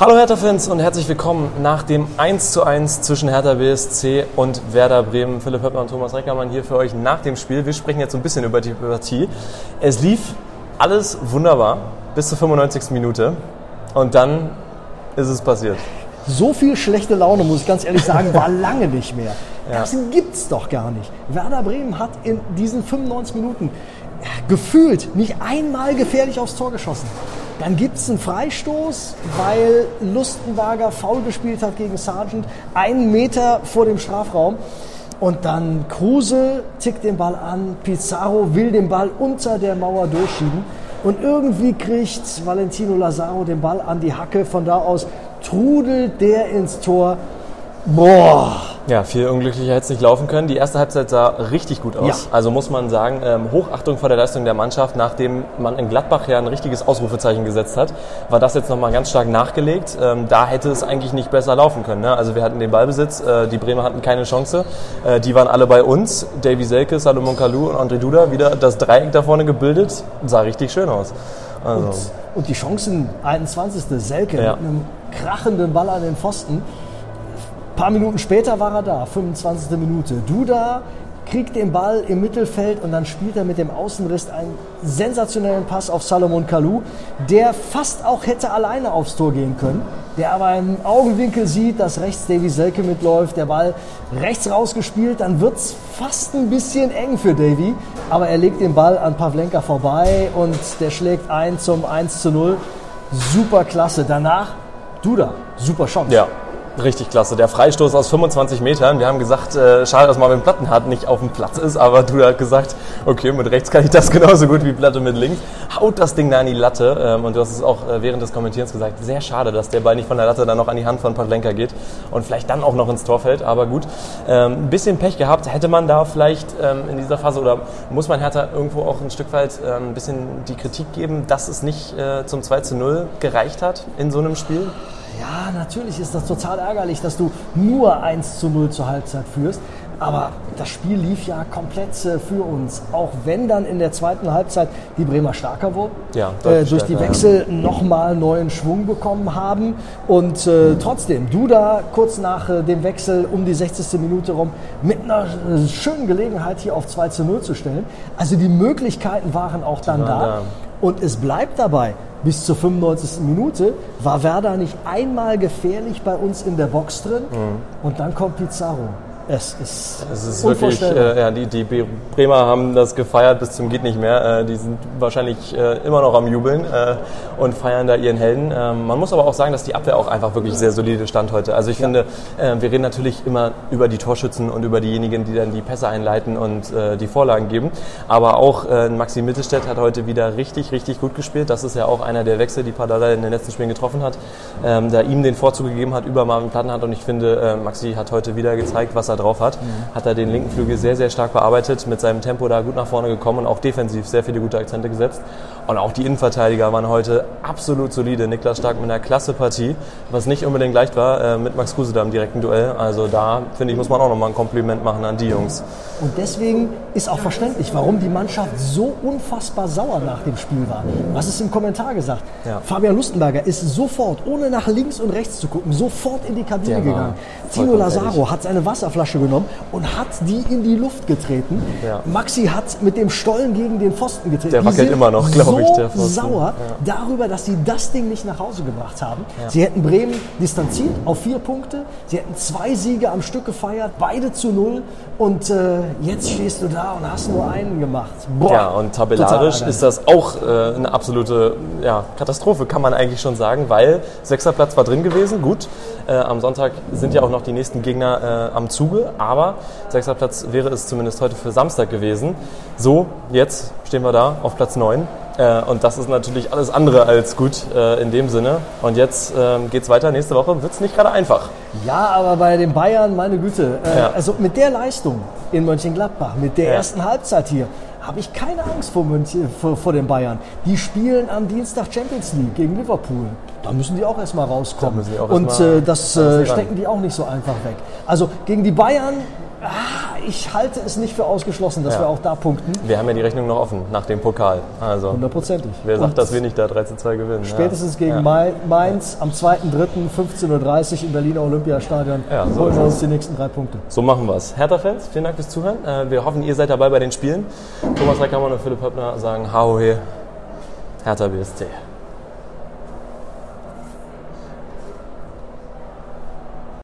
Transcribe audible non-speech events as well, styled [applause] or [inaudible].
Hallo Hertha-Fans und herzlich willkommen nach dem 1:1 zwischen Hertha BSC und Werder Bremen. Philipp Höppner und Thomas Reckermann hier für euch nach dem Spiel. Wir sprechen jetzt so ein bisschen über die Partie. Es lief alles wunderbar bis zur 95. Minute und dann ist es passiert. So viel schlechte Laune, muss ich ganz ehrlich sagen, war [laughs] lange nicht mehr. Das gibt's doch gar nicht. Werder Bremen hat in diesen 95 Minuten gefühlt nicht einmal gefährlich aufs Tor geschossen. Dann gibt es einen Freistoß, weil Lustenwager faul gespielt hat gegen Sargent, einen Meter vor dem Strafraum. Und dann Kruse tickt den Ball an, Pizarro will den Ball unter der Mauer durchschieben. Und irgendwie kriegt Valentino Lazaro den Ball an die Hacke. Von da aus trudelt der ins Tor. Boah, Ja, viel unglücklicher hätte es nicht laufen können. Die erste Halbzeit sah richtig gut aus. Ja. Also muss man sagen, ähm, Hochachtung vor der Leistung der Mannschaft, nachdem man in Gladbach ja ein richtiges Ausrufezeichen gesetzt hat, war das jetzt nochmal ganz stark nachgelegt. Ähm, da hätte es eigentlich nicht besser laufen können. Ne? Also wir hatten den Ballbesitz, äh, die Bremer hatten keine Chance. Äh, die waren alle bei uns. Davy Selke, Salomon Kalou und André Duda wieder das Dreieck da vorne gebildet. Sah richtig schön aus. Also, Und, und die Chancen, 21. Selke Ja. mit einem krachenden Ball an den Pfosten. Ein paar Minuten später war er da, 25. Minute. Duda kriegt den Ball im Mittelfeld und dann spielt er mit dem Außenriss einen sensationellen Pass auf Salomon Kalou, der fast auch hätte alleine aufs Tor gehen können, der aber im Augenwinkel sieht, dass rechts Davy Selke mitläuft, der Ball rechts rausgespielt, dann wird es fast ein bisschen eng für Davy, aber er legt den Ball an Pavlenka vorbei und der schlägt ein zum 1 zu 0. Super klasse. Danach Duda, super Chance. Ja, richtig klasse. Der Freistoß aus 25 Metern. Wir haben gesagt, äh, schade, dass Marvin Plattenhardt nicht auf dem Platz ist, aber du hast gesagt, okay, mit rechts kann ich das [laughs] genauso gut wie Platte mit links. Haut das Ding da an die Latte. Ähm, und du hast es auch äh, während des Kommentierens gesagt, sehr schade, dass der Ball nicht von der Latte dann noch an die Hand von Pavlenka geht und vielleicht dann auch noch ins Tor fällt. Aber gut, ähm, ein bisschen Pech gehabt. Hätte man da vielleicht ähm, in dieser Phase oder muss man Hertha irgendwo auch ein Stück weit ähm, ein bisschen die Kritik geben, dass es nicht äh, zum 2 zu 0 gereicht hat in so einem Spiel? Ja, natürlich ist das total ärgerlich, dass du nur 1 zu 0 zur Halbzeit führst. Aber das Spiel lief ja komplett äh, für uns. Auch wenn dann in der zweiten Halbzeit die Bremer stärker wurden. Ja, äh, durch die Wechsel nochmal neuen Schwung bekommen haben. Und äh, trotzdem, Duda kurz nach äh, dem Wechsel um die 60. Minute rum mit einer äh, schönen Gelegenheit hier auf 2 zu 0 zu stellen. Also die Möglichkeiten waren auch dann waren da. da. Und es bleibt dabei, bis zur 95. Minute war Werder nicht einmal gefährlich bei uns in der Box drin. Und dann kommt Pizarro. Es ist, Es ist wirklich, äh, ja, die, die Bremer haben das gefeiert bis zum geht nicht mehr. Äh, die sind wahrscheinlich äh, immer noch am Jubeln äh, und feiern da ihren Helden. Ähm, man muss aber auch sagen, dass die Abwehr auch einfach wirklich sehr solide stand heute. Also ich finde, äh, wir reden natürlich immer über die Torschützen und über diejenigen, die dann die Pässe einleiten und äh, die Vorlagen geben. Aber auch Maxi Mittelstädt hat heute wieder richtig, richtig gut gespielt. Das ist ja auch einer der Wechsel, die Pardada in den letzten Spielen getroffen hat, ähm, da ihm den Vorzug gegeben hat über Marvin Plattenhardt. Und ich finde, Maxi hat heute wieder gezeigt, was er drauf hat. Hat er den linken Flügel sehr, sehr stark bearbeitet, mit seinem Tempo da gut nach vorne gekommen und auch defensiv sehr viele gute Akzente gesetzt. Und auch die Innenverteidiger waren heute absolut solide. Niklas Stark mit einer klasse Partie, was nicht unbedingt leicht war, äh, mit Max Kruse da im direkten Duell. Also da, finde ich, muss man auch nochmal ein Kompliment machen an die Jungs. Und deswegen ist auch verständlich, warum die Mannschaft so unfassbar sauer nach dem Spiel war. Was ist im Kommentar gesagt? Ja. Fabian Lustenberger ist sofort, ohne nach links und rechts zu gucken, sofort in die Kabine gegangen. Tino Lazaro hat seine Wasserflasche genommen und hat die in die Luft getreten. Ja. Maxi hat mit dem Stollen gegen den Pfosten getreten. Der wackelt immer noch, glaub so ich, der Pfosten. sauer darüber, dass sie das Ding nicht nach Hause gebracht haben. Sie hätten Bremen distanziert auf vier Punkte. Sie hätten zwei Siege am Stück gefeiert, beide zu null. Und äh, jetzt stehst du da und hast nur einen gemacht. Boah, Ja, und tabellarisch ist das auch äh, eine absolute ja, Katastrophe, kann man eigentlich schon sagen, weil sechster Platz war drin gewesen, gut. Äh, am Sonntag sind ja auch noch die nächsten Gegner äh, am Zuge, aber sechster Platz wäre es zumindest heute für Samstag gewesen. So, jetzt stehen wir da auf Platz 9. Äh, und das ist natürlich alles andere als gut äh, in dem Sinne. Und jetzt ähm, geht's weiter. Nächste Woche wird's nicht gerade einfach. Ja, aber bei den Bayern, meine Güte, äh, Ja. also mit der Leistung in Mönchengladbach, mit der Ja. ersten Halbzeit hier, habe ich keine Angst vor, München, vor, vor den Bayern. Die spielen am Dienstag Champions League gegen Liverpool. Da müssen die auch erstmal rauskommen. Auch Und erst mal- äh, das äh, stecken die auch nicht so einfach weg. Also gegen die Bayern, ah, ich halte es nicht für ausgeschlossen, dass Ja. wir auch da punkten. Wir haben ja die Rechnung noch offen nach dem Pokal. Also, Hundertprozentig. wer sagt, Und dass wir nicht da 3 zu 2 gewinnen? Spätestens gegen ja. Mai- Mainz am 2.3. 15.30 Uhr im Berliner Olympiastadion Ja, so holen wir es. uns die nächsten drei Punkte. So machen wir es. Hertha-Fans, vielen Dank fürs Zuhören. Äh, Wir hoffen, ihr seid dabei bei den Spielen. Thomas Reckermann und Philipp Höppner sagen Hau he, Hertha BSC.